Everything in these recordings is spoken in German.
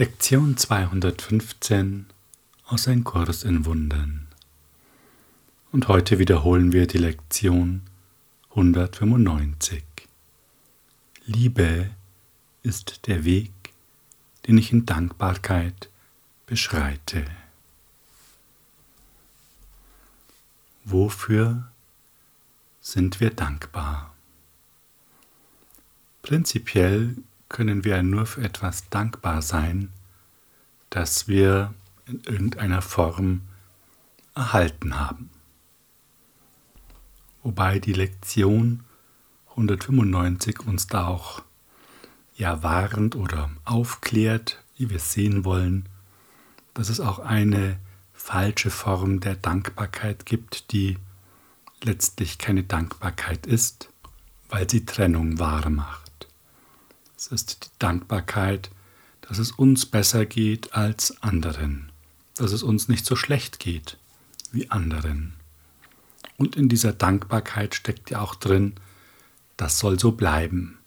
Lektion 215 aus Ein Kurs in Wundern. Und heute wiederholen wir die Lektion 195. Liebe ist der Weg, den ich in Dankbarkeit beschreite. Wofür sind wir dankbar? Prinzipiell können wir nur für etwas dankbar sein, das wir in irgendeiner Form erhalten haben. Wobei die Lektion 195 uns da auch ja warnt oder aufklärt, wie wir sehen wollen, dass es auch eine falsche Form der Dankbarkeit gibt, die letztlich keine Dankbarkeit ist, weil sie Trennung wahr macht. Es ist die Dankbarkeit, dass es uns besser geht als anderen, dass es uns nicht so schlecht geht wie anderen. Und in dieser Dankbarkeit steckt ja auch drin, das soll so bleiben.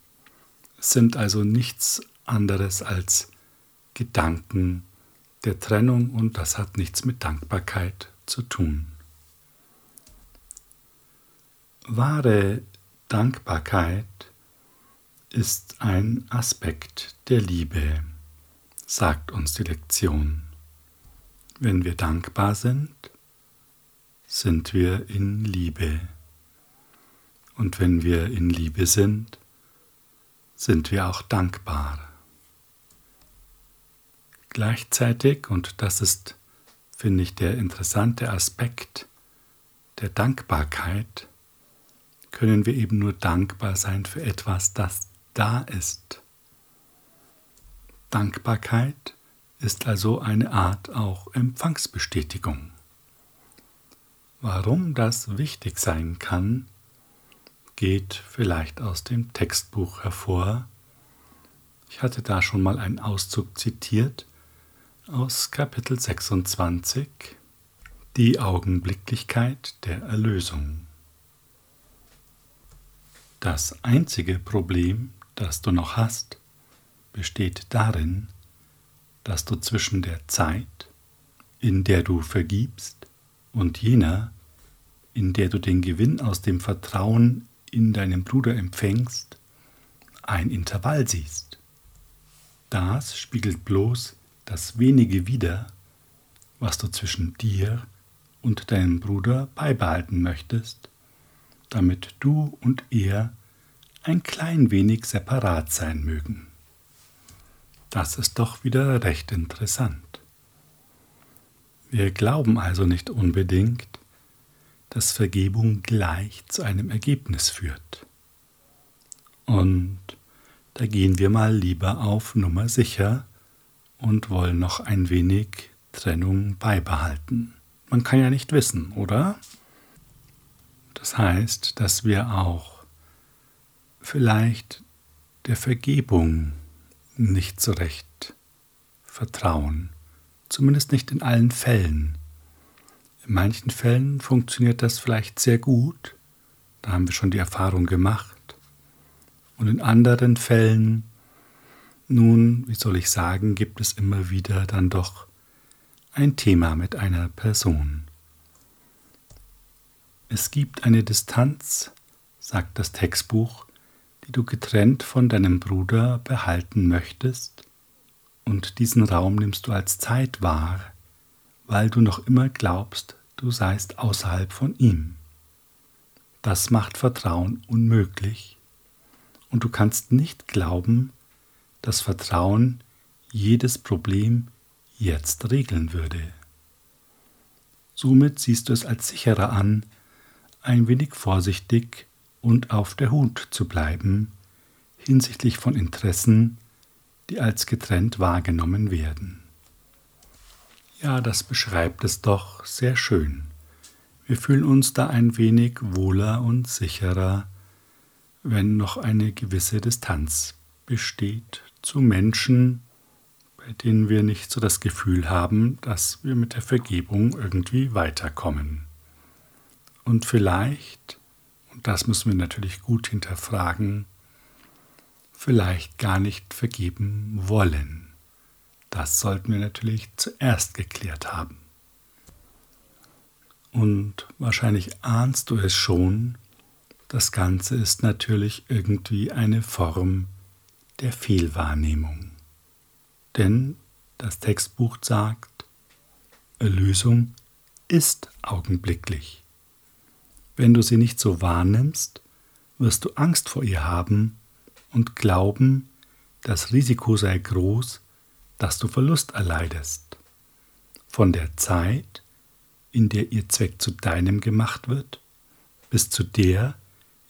Es sind also nichts anderes als Gedanken der Trennung und das hat nichts mit Dankbarkeit zu tun. Wahre Dankbarkeit ist ein Aspekt der Liebe, sagt uns die Lektion. Wenn wir dankbar sind, sind wir in Liebe. Und wenn wir in Liebe sind, sind wir auch dankbar. Gleichzeitig, und das ist, finde ich, der interessante Aspekt der Dankbarkeit, können wir eben nur dankbar sein für etwas, das da ist. Dankbarkeit ist also eine Art auch Empfangsbestätigung. Warum das wichtig sein kann, geht vielleicht aus dem Textbuch hervor. Ich hatte da schon mal einen Auszug zitiert aus Kapitel 26, die Augenblicklichkeit der Erlösung. Das einzige Problem, das du noch hast, besteht darin, dass du zwischen der Zeit, in der du vergibst, und jener, in der du den Gewinn aus dem Vertrauen in deinen Bruder empfängst, ein Intervall siehst. Das spiegelt bloß das wenige wider, was du zwischen dir und deinem Bruder beibehalten möchtest, damit du und er ein klein wenig separat sein mögen. Das ist doch wieder recht interessant. Wir glauben also nicht unbedingt, dass Vergebung gleich zu einem Ergebnis führt. Und da gehen wir mal lieber auf Nummer sicher und wollen noch ein wenig Trennung beibehalten. Man kann ja nicht wissen, oder? Das heißt, dass wir auch vielleicht der Vergebung nicht so recht vertrauen, zumindest nicht in allen Fällen. In manchen Fällen funktioniert das vielleicht sehr gut, da haben wir schon die Erfahrung gemacht. Und in anderen Fällen, nun, wie soll ich sagen, gibt es immer wieder dann doch ein Thema mit einer Person. Es gibt eine Distanz, sagt das Textbuch, die du getrennt von deinem Bruder behalten möchtest, und diesen Raum nimmst du als Zeit wahr, weil du noch immer glaubst, du seist außerhalb von ihm. Das macht Vertrauen unmöglich, und du kannst nicht glauben, dass Vertrauen jedes Problem jetzt regeln würde. Somit siehst du es als sicherer an, ein wenig vorsichtig und auf der Hut zu bleiben hinsichtlich von Interessen, die als getrennt wahrgenommen werden. Ja, das beschreibt es doch sehr schön. Wir fühlen uns da ein wenig wohler und sicherer, wenn noch eine gewisse Distanz besteht zu Menschen, bei denen wir nicht so das Gefühl haben, dass wir mit der Vergebung irgendwie weiterkommen. Und vielleicht und das müssen wir natürlich gut hinterfragen, vielleicht gar nicht vergeben wollen, Das sollten wir natürlich zuerst geklärt haben. Und wahrscheinlich ahnst du es schon, das Ganze ist natürlich irgendwie eine Form der Fehlwahrnehmung. Denn das Textbuch sagt, Erlösung ist augenblicklich. Wenn du sie nicht so wahrnimmst, wirst du Angst vor ihr haben und glauben, das Risiko sei groß, dass du Verlust erleidest. Von der Zeit, in der ihr Zweck zu deinem gemacht wird, bis zu der,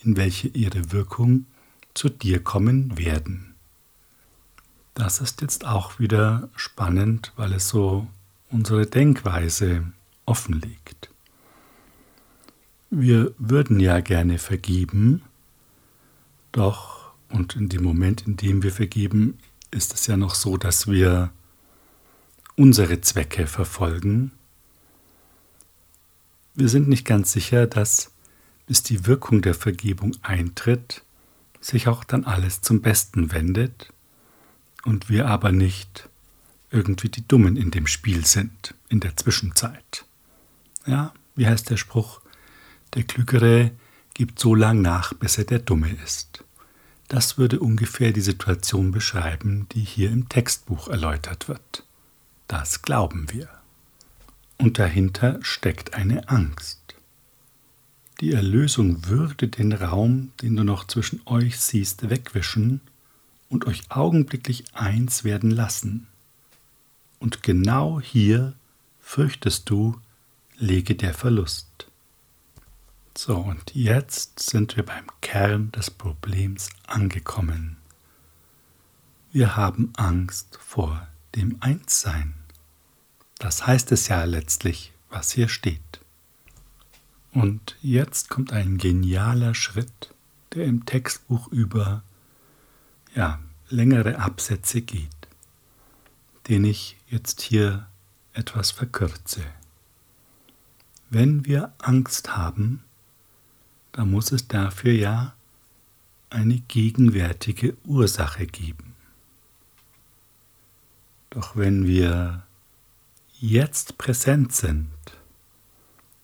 in welche ihre Wirkung zu dir kommen werden. Das ist jetzt auch wieder spannend, weil es so unsere Denkweise offenlegt. Wir würden ja gerne vergeben, doch, und in dem Moment, in dem wir vergeben, ist es ja noch so, dass wir unsere Zwecke verfolgen. Wir sind nicht ganz sicher, dass bis die Wirkung der Vergebung eintritt, sich auch dann alles zum Besten wendet und wir aber nicht irgendwie die Dummen in dem Spiel sind, in der Zwischenzeit. Ja, wie heißt der Spruch? Der Klügere gibt so lang nach, bis er der Dumme ist. Das würde ungefähr die Situation beschreiben, die hier im Textbuch erläutert wird. Das glauben wir. Und dahinter steckt eine Angst. Die Erlösung würde den Raum, den du noch zwischen euch siehst, wegwischen und euch augenblicklich eins werden lassen. Und genau hier, fürchtest du, lege der Verlust. So, und jetzt sind wir beim Kern des Problems angekommen. Wir haben Angst vor dem Einssein. Das heißt es ja letztlich, was hier steht. Und jetzt kommt ein genialer Schritt, der im Textbuch über ja, längere Absätze geht, den ich jetzt hier etwas verkürze. Wenn wir Angst haben, dann muss es dafür ja eine gegenwärtige Ursache geben. Doch wenn wir jetzt präsent sind,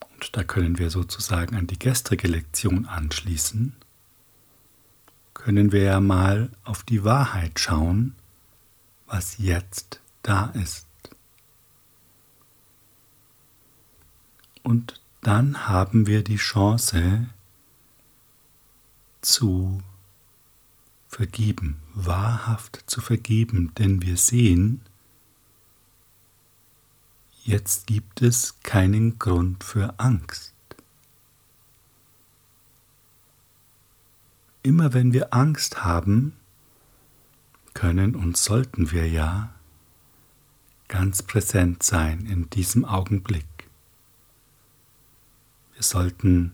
und da können wir sozusagen an die gestrige Lektion anschließen, können wir ja mal auf die Wahrheit schauen, was jetzt da ist. Und dann haben wir die Chance zu vergeben, wahrhaft zu vergeben, denn wir sehen, Jetzt gibt es keinen Grund für Angst. Immer wenn wir Angst haben, können und sollten wir ja ganz präsent sein in diesem Augenblick. Wir sollten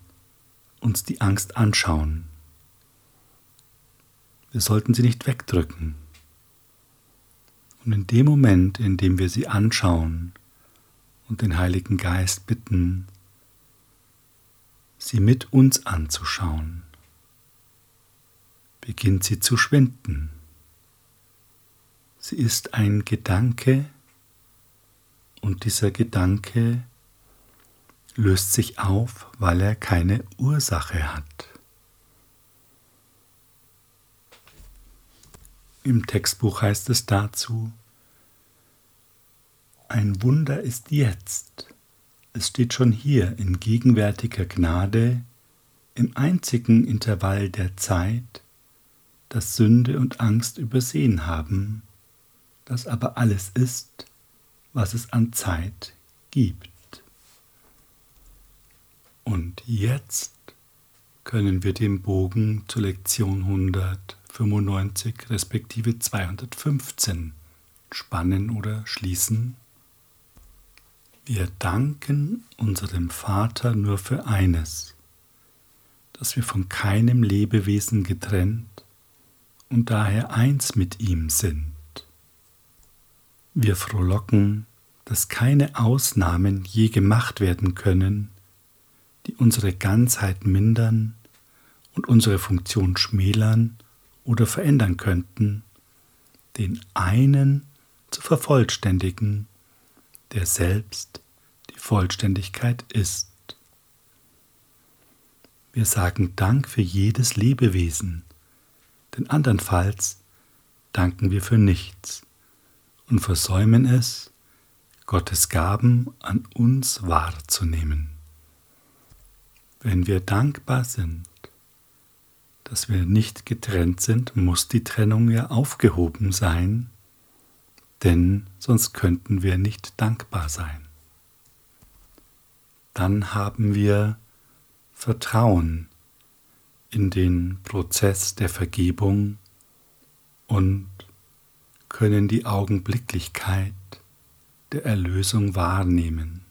uns die Angst anschauen. Wir sollten sie nicht wegdrücken. Und in dem Moment, in dem wir sie anschauen, und den Heiligen Geist bitten, sie mit uns anzuschauen. Beginnt sie zu schwinden. Sie ist ein Gedanke und dieser Gedanke löst sich auf, weil er keine Ursache hat. Im Textbuch heißt es dazu, ein Wunder ist jetzt. Es steht schon hier in gegenwärtiger Gnade, im einzigen Intervall der Zeit, das Sünde und Angst übersehen haben, das aber alles ist, was es an Zeit gibt. Und jetzt können wir den Bogen zur Lektion 195 respektive 215 spannen oder schließen. Wir danken unserem Vater nur für eines, dass wir von keinem Lebewesen getrennt und daher eins mit ihm sind. Wir frohlocken, dass keine Ausnahmen je gemacht werden können, die unsere Ganzheit mindern und unsere Funktion schmälern oder verändern könnten, den einen zu vervollständigen, der selbst die Vollständigkeit ist. Wir sagen Dank für jedes Lebewesen, denn andernfalls danken wir für nichts und versäumen es, Gottes Gaben an uns wahrzunehmen. Wenn wir dankbar sind, dass wir nicht getrennt sind, muss die Trennung ja aufgehoben sein, denn sonst könnten wir nicht dankbar sein. Dann haben wir Vertrauen in den Prozess der Vergebung und können die Augenblicklichkeit der Erlösung wahrnehmen.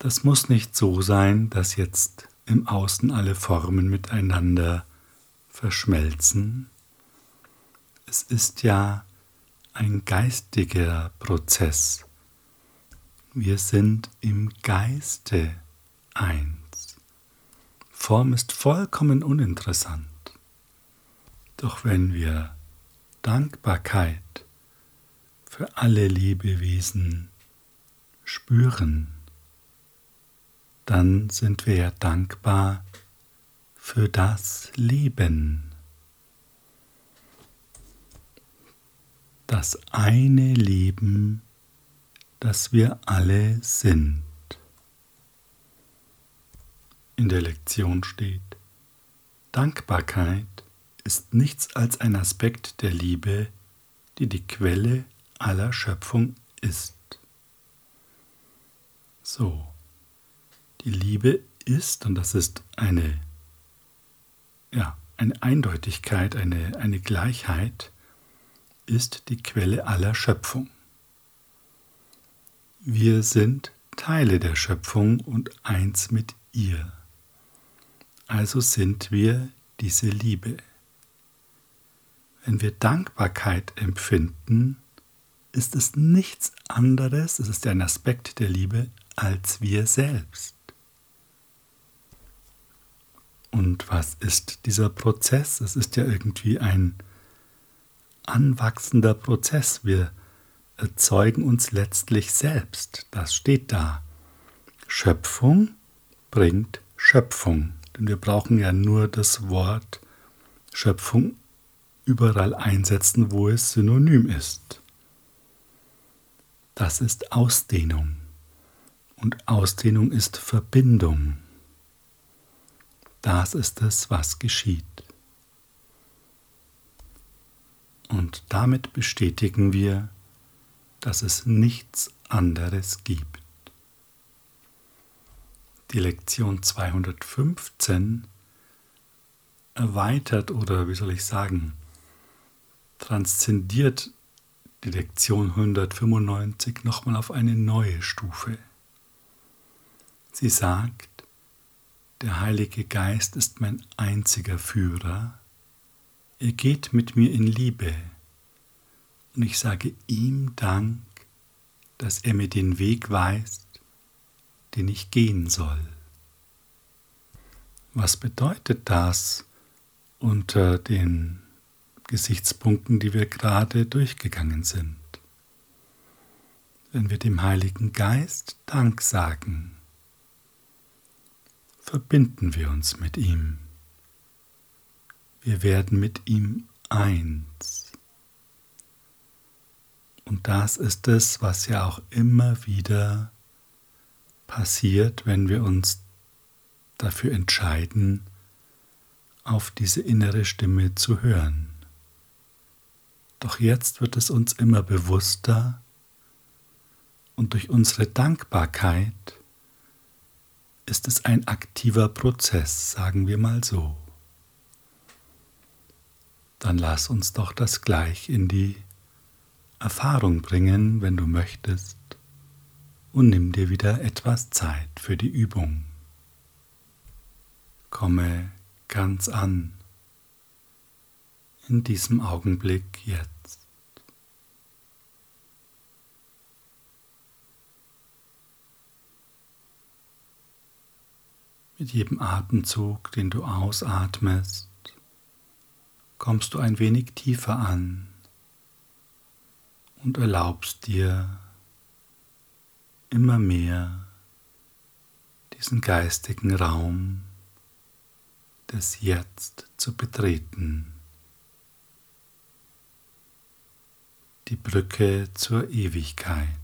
Das muss nicht so sein, dass jetzt im Außen alle Formen miteinander verschmelzen. Es ist ja ein geistiger Prozess. Wir sind im Geiste eins. Form ist vollkommen uninteressant. Doch wenn wir Dankbarkeit für alle Lebewesen spüren, dann sind wir dankbar für das Leben. Das eine Leben, das wir alle sind. In der Lektion steht, Dankbarkeit ist nichts als ein Aspekt der Liebe, die die Quelle aller Schöpfung ist. So, die Liebe ist, und das ist eine, ja, eine Eindeutigkeit, eine, eine Gleichheit, ist die Quelle aller Schöpfung. Wir sind Teile der Schöpfung und eins mit ihr. Also sind wir diese Liebe. Wenn wir Dankbarkeit empfinden, ist es nichts anderes, es ist ein Aspekt der Liebe, als wir selbst. Und was ist dieser Prozess? Es ist ja irgendwie ein anwachsender Prozess. Wir erzeugen uns letztlich selbst. Das steht da. Schöpfung bringt Schöpfung. Denn wir brauchen ja nur das Wort Schöpfung überall einsetzen, wo es synonym ist. Das ist Ausdehnung. Und Ausdehnung ist Verbindung. Das ist es, was geschieht. Und damit bestätigen wir, dass es nichts anderes gibt. Die Lektion 215 erweitert oder wie soll ich sagen, transzendiert die Lektion 195 nochmal auf eine neue Stufe. Sie sagt, der Heilige Geist ist mein einziger Führer. Er geht mit mir in Liebe. Und ich sage ihm Dank, dass er mir den Weg weist, den ich gehen soll. Was bedeutet das unter den Gesichtspunkten, die wir gerade durchgegangen sind? Wenn wir dem Heiligen Geist Dank sagen, verbinden wir uns mit ihm. Wir werden mit ihm eins. Und das ist es, was ja auch immer wieder passiert, wenn wir uns dafür entscheiden, auf diese innere Stimme zu hören. Doch jetzt wird es uns immer bewusster und durch unsere Dankbarkeit ist es ein aktiver Prozess, sagen wir mal so. Dann lass uns doch das gleich in die Erfahrung bringen, wenn du möchtest, und nimm dir wieder etwas Zeit für die Übung. Komme ganz an in diesem Augenblick jetzt. Mit jedem Atemzug, den du ausatmest, kommst du ein wenig tiefer an und erlaubst dir immer mehr diesen geistigen Raum des Jetzt zu betreten. Die Brücke zur Ewigkeit.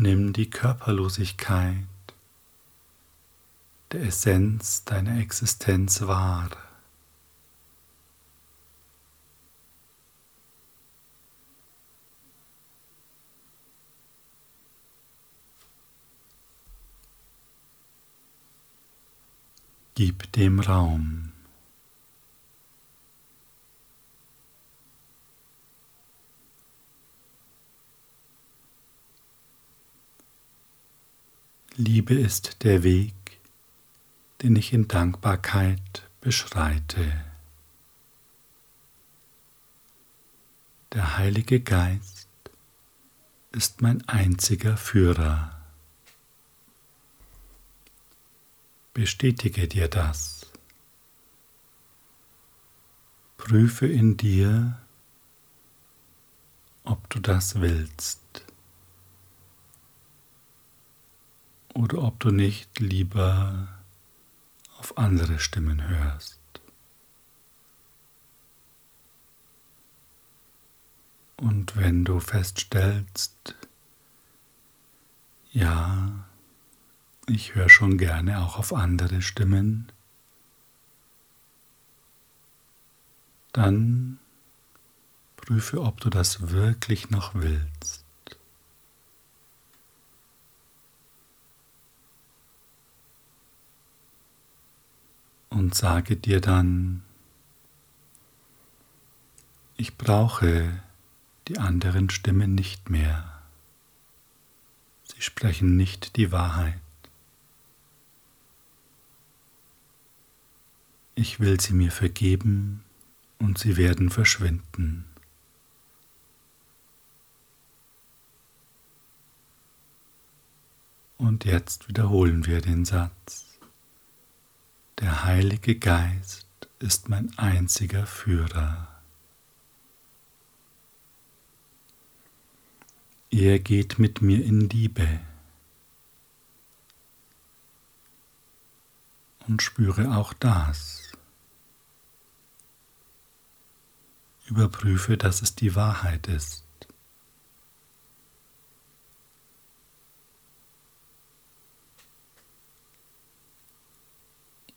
Nimm die Körperlosigkeit der Essenz deiner Existenz wahr. Gib dem Raum. Liebe ist der Weg, den ich in Dankbarkeit beschreite. Der Heilige Geist ist mein einziger Führer. Bestätige dir das. Prüfe in dir, ob du das willst. Oder ob du nicht lieber auf andere Stimmen hörst. Und wenn du feststellst, ja, ich höre schon gerne auch auf andere Stimmen, dann prüfe, ob du das wirklich noch willst. Und sage dir dann, ich brauche die anderen Stimmen nicht mehr. Sie sprechen nicht die Wahrheit. Ich will sie mir vergeben und sie werden verschwinden. Und jetzt wiederholen wir den Satz. Der Heilige Geist ist mein einziger Führer. Er geht mit mir in Liebe und spüre auch das. Überprüfe, dass es die Wahrheit ist.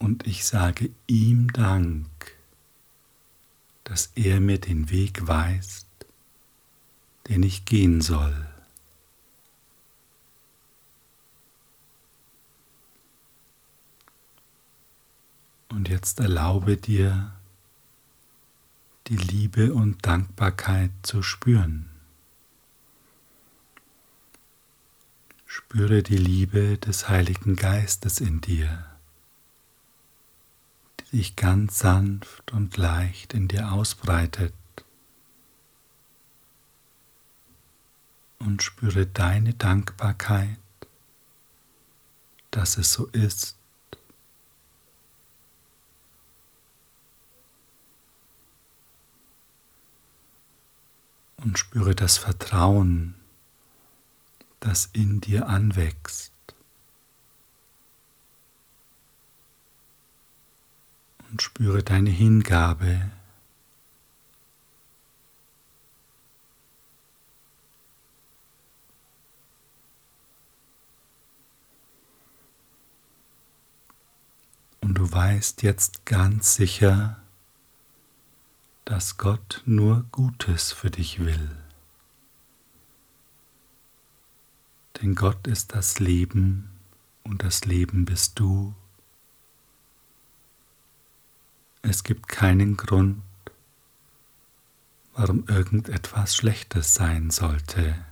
Und ich sage ihm Dank, dass er mir den Weg weist, den ich gehen soll. Und jetzt erlaube dir, die Liebe und Dankbarkeit zu spüren. Spüre die Liebe des Heiligen Geistes in dir sich ganz sanft und leicht in dir ausbreitet. Und spüre deine Dankbarkeit, dass es so ist. Und spüre das Vertrauen, das in dir anwächst. Und spüre deine Hingabe. Und du weißt jetzt ganz sicher, dass Gott nur Gutes für dich will. Denn Gott ist das Leben und das Leben bist du Es gibt keinen Grund, warum irgendetwas Schlechtes sein sollte.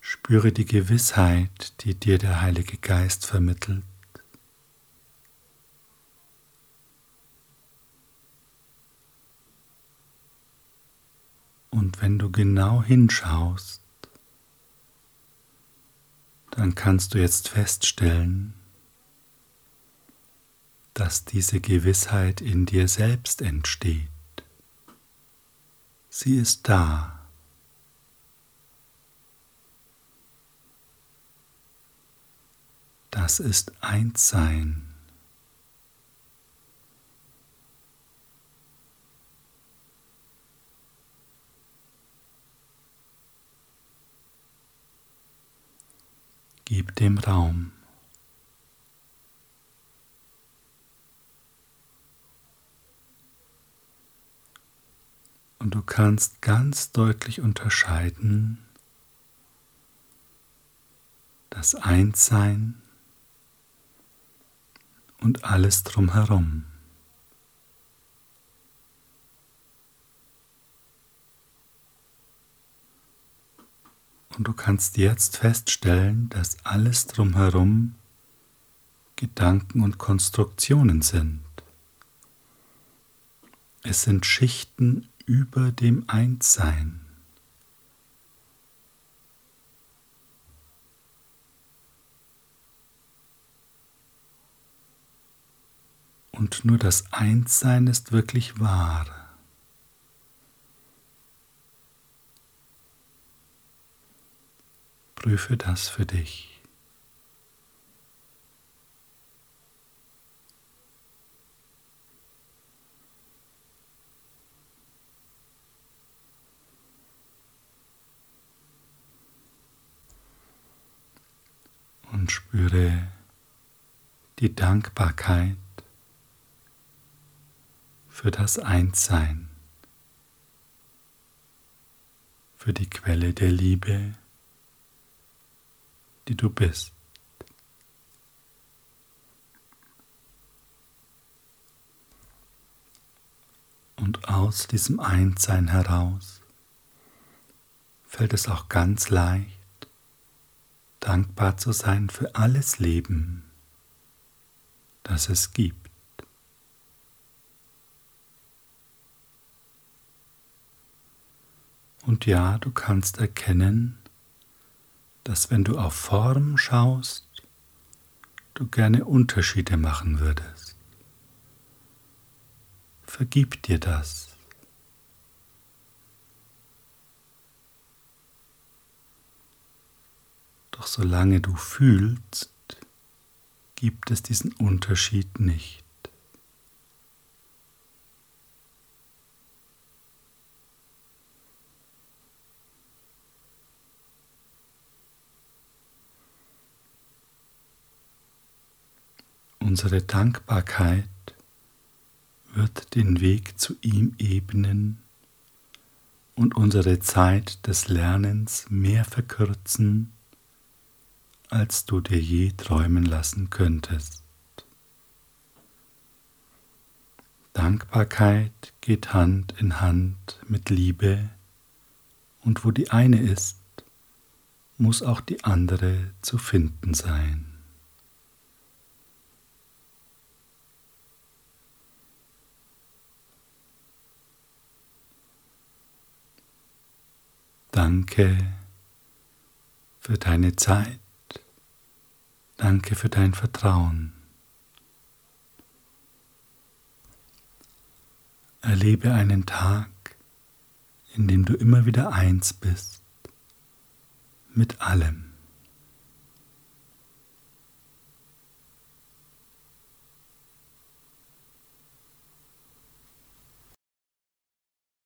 Spüre die Gewissheit, die dir der Heilige Geist vermittelt. Und wenn du genau hinschaust, dann kannst du jetzt feststellen, dass diese Gewissheit in dir selbst entsteht. Sie ist da. Das ist Einssein. Gib dem Raum. Und du kannst ganz deutlich unterscheiden das Einssein und alles drumherum. Und du kannst jetzt feststellen, dass alles drumherum Gedanken und Konstruktionen sind. Es sind Schichten über dem Einssein. Und nur das Einssein ist wirklich wahr. Prüfe das für dich. Und spüre die Dankbarkeit für das Einssein, für die Quelle der Liebe, die du bist. Und aus diesem Einssein heraus fällt es auch ganz leicht, dankbar zu sein für alles Leben, das es gibt. Und ja, du kannst erkennen, dass wenn du auf Form schaust, du gerne Unterschiede machen würdest. Vergib dir das. Doch solange du fühlst, gibt es diesen Unterschied nicht. Unsere Dankbarkeit wird den Weg zu ihm ebnen und unsere Zeit des Lernens mehr verkürzen, als du dir je träumen lassen könntest. Dankbarkeit geht Hand in Hand mit Liebe und wo die eine ist, muss auch die andere zu finden sein. Danke für deine Zeit. Danke für dein Vertrauen. Erlebe einen Tag, in dem du immer wieder eins bist mit allem.